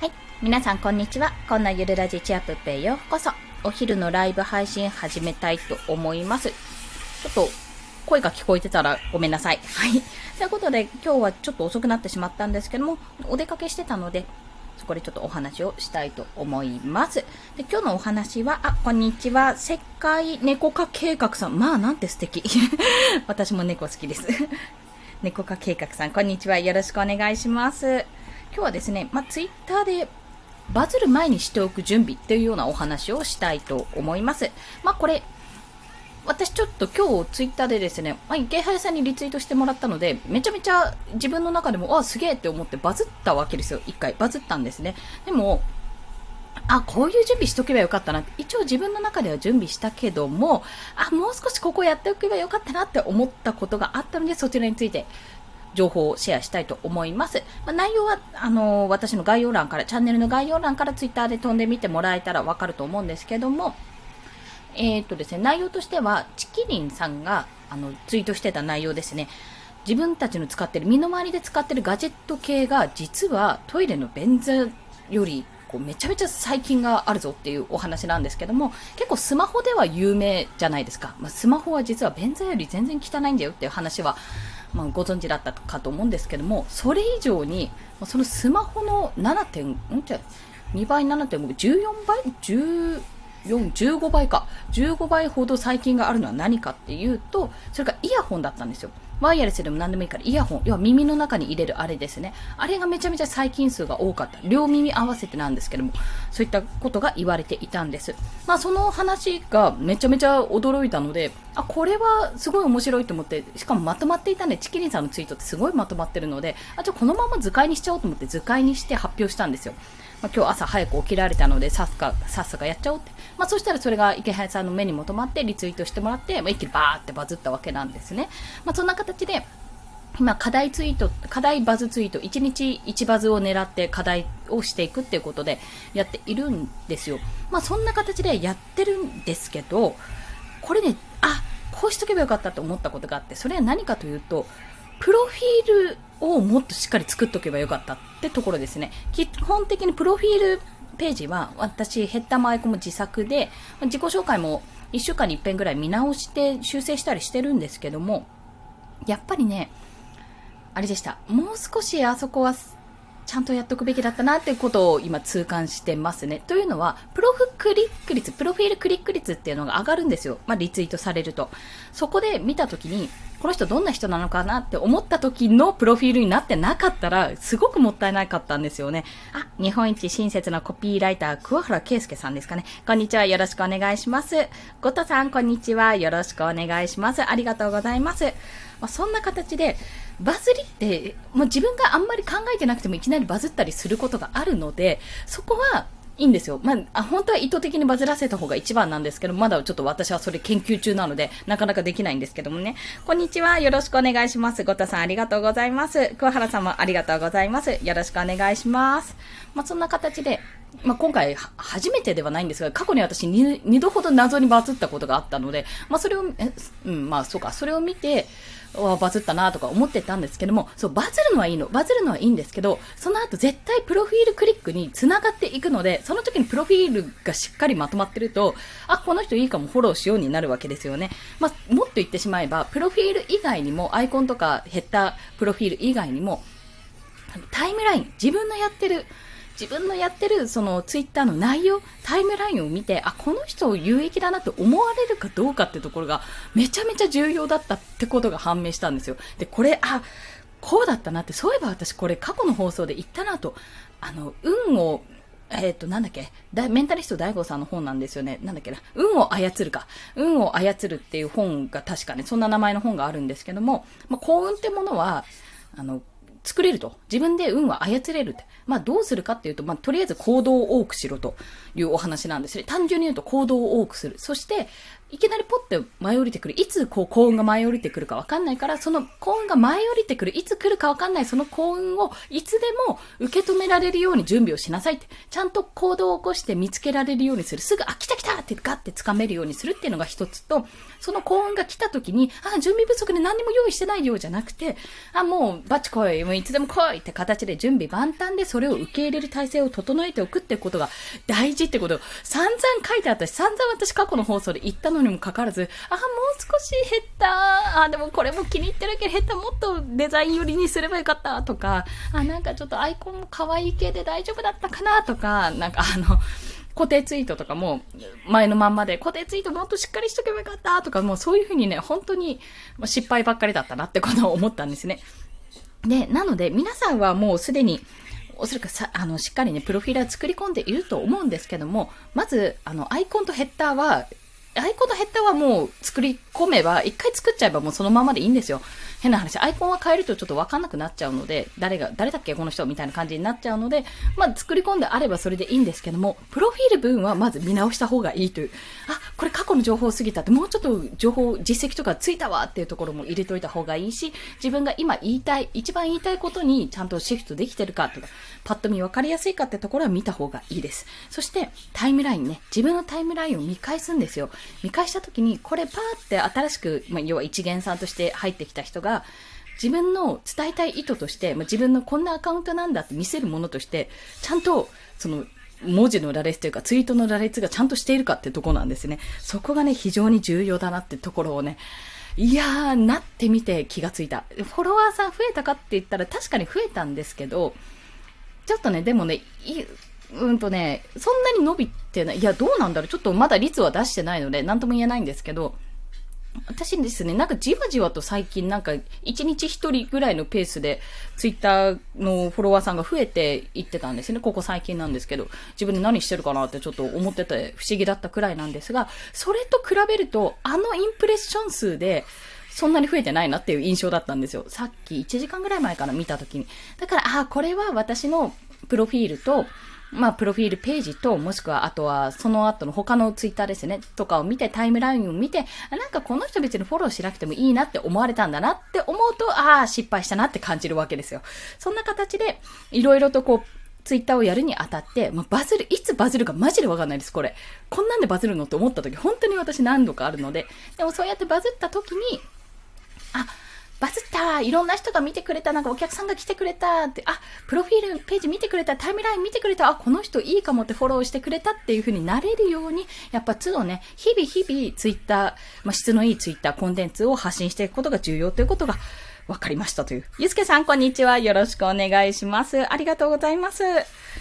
はい。皆さん、こんにちは。こんなゆるラジチアップペイようこそ。お昼のライブ配信始めたいと思います。ちょっと、声が聞こえてたらごめんなさい。はい。ということで、今日はちょっと遅くなってしまったんですけども、お出かけしてたので、そこでちょっとお話をしたいと思います。で今日のお話は、あ、こんにちは。世界猫化計画さん。まあ、なんて素敵。私も猫好きです。猫化計画さん、こんにちは。よろしくお願いします。今日はですね、まあ、ツイッターでバズる前にしておく準備っていうようなお話をしたいと思います。まあ、これ、私ちょっと今日ツイッターでですね、まあ、池原さんにリツイートしてもらったので、めちゃめちゃ自分の中でも、あ、すげえって思ってバズったわけですよ。一回バズったんですね。でも、あ、こういう準備しとけばよかったなって。一応自分の中では準備したけども、あ、もう少しここやっておけばよかったなって思ったことがあったので、そちらについて情報をシェアしたいと思います。まあ、内容は、あのー、私の概要欄から、チャンネルの概要欄からツイッターで飛んでみてもらえたらわかると思うんですけども、えー、とですね、内容としては、チキリンさんが、あの、ツイートしてた内容ですね。自分たちの使ってる、身の回りで使ってるガジェット系が、実はトイレの便座よりこうめちゃめちゃ細菌があるぞっていうお話なんですけども結構スマホでは有名じゃないですか、まあ、スマホは実は便座より全然汚いんだよっていう話はまあ、ご存知だったかと思うんですけども、それ以上に、そのスマホの7点、ん？じゃ2倍、7.5、14倍 ?10、4、15倍か。15倍ほど細菌があるのは何かっていうと、それがイヤホンだったんですよ。ワイヤレスでも何でもいいから、イヤホン、要は耳の中に入れるあれですね。あれがめちゃめちゃ細菌数が多かった。両耳合わせてなんですけども、そういったことが言われていたんです。まあその話がめちゃめちゃ驚いたので、あ、これはすごい面白いと思って、しかもまとまっていたんで、チキリンさんのツイートってすごいまとまってるので、あ、じゃこのまま図解にしちゃおうと思って図解にして発表したんですよ。まあ、今日朝早く起きられたので、さっさか、さっさかやっちゃおうって。まあ、そしたらそれが池原さんの目にも留まってリツイートしてもらって、まあ、一気にバーってバズったわけなんですね。まあ、そんな形で、今、課題ツイート、課題バズツイート、1日1バズを狙って課題をしていくっていうことでやっているんですよ。まあ、そんな形でやってるんですけど、これね、あ、こうしとけばよかったと思ったことがあって、それは何かというと、プロフィールをもっとしっかり作っておけばよかったってところですね。基本的にプロフィールページは私ヘッダーもアイコンも自作で自己紹介も1週間に1遍ぐらい見直して修正したりしてるんですけどもやっぱりねあれでしたもう少しあそこはちゃんとやっておくべきだったなっていうことを今痛感してますね。というのは、プロフクリック率、プロフィールクリック率っていうのが上がるんですよ。まあ、リツイートされると。そこで見たときに、この人どんな人なのかなって思った時のプロフィールになってなかったら、すごくもったいなかったんですよね。あ、日本一親切なコピーライター、桑原圭介さんですかね。こんにちは。よろしくお願いします。ゴトさん、こんにちは。よろしくお願いします。ありがとうございます。まあ、そんな形で、バズりって、もう自分があんまり考えてなくてもいきなりバズったりすることがあるので、そこはいいんですよ。まあ、本当は意図的にバズらせた方が一番なんですけど、まだちょっと私はそれ研究中なので、なかなかできないんですけどもね。こんにちは。よろしくお願いします。ゴタさんありがとうございます。桑原さんもありがとうございます。よろしくお願いします。まあ、そんな形で、まあ、今回初めてではないんですが、過去に私 2, 2度ほど謎にバズったことがあったので、まあ、それを、うん、まあ、そうか、それを見て、バズったなとか思ってたんですけども、そう、バズるのはいいの。バズるのはいいんですけど、その後絶対プロフィールクリックに繋がっていくので、その時にプロフィールがしっかりまとまってると、あ、この人いいかもフォローしようになるわけですよね。まあ、もっと言ってしまえば、プロフィール以外にも、アイコンとかヘッダープロフィール以外にも、タイムライン、自分のやってる、自分のやってるそのツイッターの内容、タイムラインを見て、あ、この人有益だなって思われるかどうかってところがめちゃめちゃ重要だったってことが判明したんですよ。で、これ、あ、こうだったなって、そういえば私これ過去の放送で言ったなと、あの、運をえっ、ー、と、なんだっけメンタリスト大悟さんの本なんですよね。なんだっけな運を操るか。運を操るっていう本が確かね、そんな名前の本があるんですけども、まあ、幸運ってものは、あの、作れると。自分で運は操れるって。まあどうするかっていうと、まあとりあえず行動を多くしろというお話なんですね。単純に言うと行動を多くする。そして、いきなりポッて舞い降りてくる。いつこう幸運が舞い降りてくるかわかんないから、その幸運が舞い降りてくる。いつ来るかわかんないその幸運をいつでも受け止められるように準備をしなさいって。ちゃんと行動を起こして見つけられるようにする。すぐ、あ、来た来たってガッて掴めるようにするっていうのが一つと、その幸運が来た時に、あ、準備不足で何にも用意してないようじゃなくて、あ、もうバッチ来い。もういつでも来いって形で準備万端でそれを受け入れる体制を整えておくってことが大事ってことを散々書いてあったし、散々私過去の放送で言ったのにもかかわらず、あ、もう少し減った。あ、でもこれも気に入ってるけど減った。もっとデザイン寄りにすればよかったとか、あ、なんかちょっとアイコンも可愛い系で大丈夫だったかなとか、なんかあの、固定ツイートとかも前のまんまで固定ツイートもっとしっかりしとけばよかったとかもうそういう風にね、本当に失敗ばっかりだったなってことを思ったんですね。で、なので皆さんはもうすでにおそらくさ、あの、しっかりね、プロフィールは作り込んでいると思うんですけども、まず、あの、アイコンとヘッダーは、アイコンとヘッダーはもう作り込めば、一回作っちゃえばもうそのままでいいんですよ。変な話、アイコンは変えるとちょっとわかんなくなっちゃうので、誰が、誰だっけこの人みたいな感じになっちゃうので、まあ作り込んであればそれでいいんですけども、プロフィール文はまず見直した方がいいという、あ、これ過去の情報すぎたって、もうちょっと情報、実績とかついたわっていうところも入れといた方がいいし、自分が今言いたい、一番言いたいことにちゃんとシフトできてるかとか、パッと見分かりやすいかってところは見た方がいいです。そして、タイムラインね、自分のタイムラインを見返すんですよ。見返した時に、これパーって新しく、まあ、要は一元さんとして入ってきた人が、自分の伝えたい意図として、まあ、自分のこんなアカウントなんだって見せるものとして、ちゃんと、その、文字の羅列というか、ツイートの羅列がちゃんとしているかってとこなんですね。そこがね、非常に重要だなってところをね、いやー、なってみて気がついた。フォロワーさん増えたかって言ったら確かに増えたんですけど、ちょっとね、でもね、うんとね、そんなに伸びてない。いや、どうなんだろう。ちょっとまだ率は出してないので、なんとも言えないんですけど、私ですね、なんかじわじわと最近なんか1日1人ぐらいのペースでツイッターのフォロワーさんが増えていってたんですね。ここ最近なんですけど、自分で何してるかなってちょっと思ってて不思議だったくらいなんですが、それと比べるとあのインプレッション数でそんなに増えてないなっていう印象だったんですよ。さっき1時間ぐらい前から見た時に。だから、ああ、これは私のプロフィールと、まあ、プロフィールページと、もしくは、あとは、その後の他のツイッターですね、とかを見て、タイムラインを見て、なんかこの人別にフォローしなくてもいいなって思われたんだなって思うと、ああ、失敗したなって感じるわけですよ。そんな形で、いろいろとこう、ツイッターをやるにあたって、まあ、バズる、いつバズるかマジでわかんないです、これ。こんなんでバズるのって思った時、本当に私何度かあるので、でもそうやってバズった時に、あ、バズったいろんな人が見てくれたなんかお客さんが来てくれたって、あ、プロフィールページ見てくれたタイムライン見てくれたあ、この人いいかもってフォローしてくれたっていう風になれるように、やっぱ都度ね、日々日々ツイッター、まあ、質のいいツイッターコンテンツを発信していくことが重要ということが分かりましたという。ゆうすけさん、こんにちは。よろしくお願いします。ありがとうございます。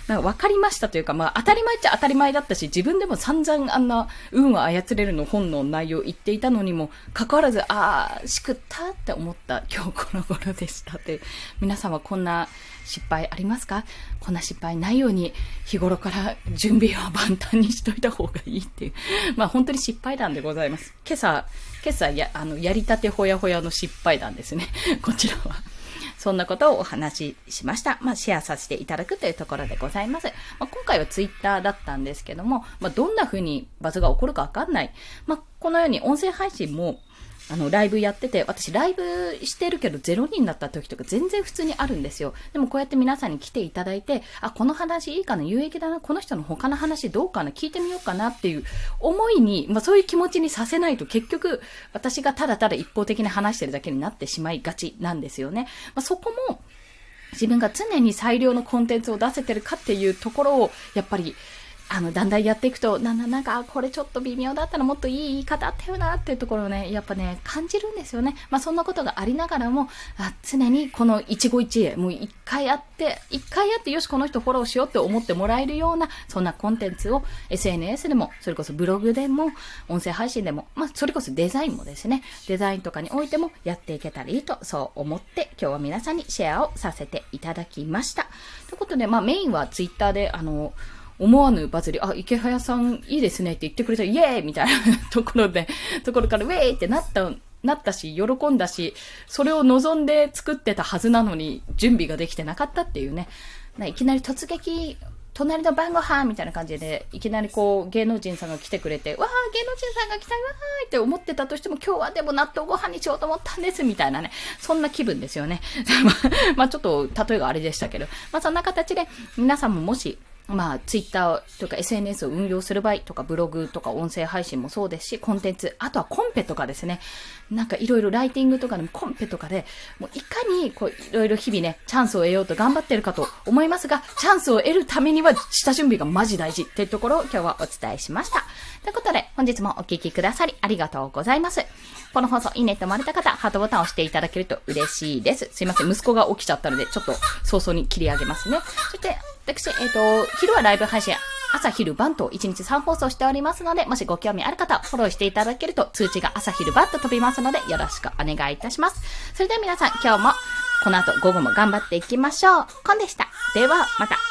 なんかかりましたというか、まあ、当たり前っちゃ当たり前だったし、自分でも散々あんな運を操れるの本の内容を言っていたのにも、かかわらず、ああ、しくったって思った今日この頃でしたって。皆さんはこんな失敗ありますか？こんな失敗ないように日頃から準備は万端にしといた方がいいっていう。まあ本当に失敗談でございます。今朝、今朝や、あの、やりたてほやほやの失敗談ですね。こちらは。そんなことをお話ししました。まあ、シェアさせていただくというところでございます。まあ、今回はツイッターだったんですけども、まあ、どんな風にバズが起こるかわかんない。まあ、このように音声配信も、あの、ライブやってて、私ライブしてるけど0人だった時とか全然普通にあるんですよ。でもこうやって皆さんに来ていただいて、あ、この話いいかな、有益だな、この人の他の話どうかな、聞いてみようかなっていう思いに、まあそういう気持ちにさせないと結局私がただただ一方的に話してるだけになってしまいがちなんですよね。まあそこも自分が常に最良のコンテンツを出せてるかっていうところを、やっぱりあの、だんだんやっていくと、なんだ、なんか、これちょっと微妙だったらもっといい言い方あったよなっていうところをね、やっぱね、感じるんですよね。まあ、そんなことがありながらも、あ常にこの一期一会、もう一回やって、一回やって、よし、この人フォローしようって思ってもらえるような、そんなコンテンツを SNS でも、それこそブログでも、音声配信でも、まあ、それこそデザインもですね、デザインとかにおいてもやっていけたらいいと、そう思って、今日は皆さんにシェアをさせていただきました。ということで、まあ、メインはツイッターで、あの、思わぬバズり、あ、池早さんいいですねって言ってくれたイエーイみたいなところで、ところからウェーイってなった、なったし、喜んだし、それを望んで作ってたはずなのに、準備ができてなかったっていうね。いきなり突撃隣の晩ご飯みたいな感じで、いきなりこう、芸能人さんが来てくれて、わー、芸能人さんが来た、わーって思ってたとしても、今日はでも納豆ご飯にしようと思ったんです、みたいなね。そんな気分ですよね。まあちょっと、例えがあれでしたけど、まあそんな形で、皆さんももし、まあ、ツイッターとか SNS を運用する場合とか、ブログとか音声配信もそうですし、コンテンツ、あとはコンペとかですね。なんかいろいろライティングとかでもコンペとかで、もういかにこういろいろ日々ね、チャンスを得ようと頑張ってるかと思いますが、チャンスを得るためには下準備がマジ大事っていうところを今日はお伝えしました。ということで、本日もお聴きくださりありがとうございます。この放送いいねと思われた方、ハートボタンを押していただけると嬉しいです。すいません、息子が起きちゃったので、ちょっと早々に切り上げますね。そして、私、えっ、ー、と、昼はライブ配信、朝昼晩と1日3放送しておりますので、もしご興味ある方、フォローしていただけると通知が朝昼晩と飛びますので、よろしくお願いいたします。それでは皆さん、今日も、この後午後も頑張っていきましょう。コンでした。では、また。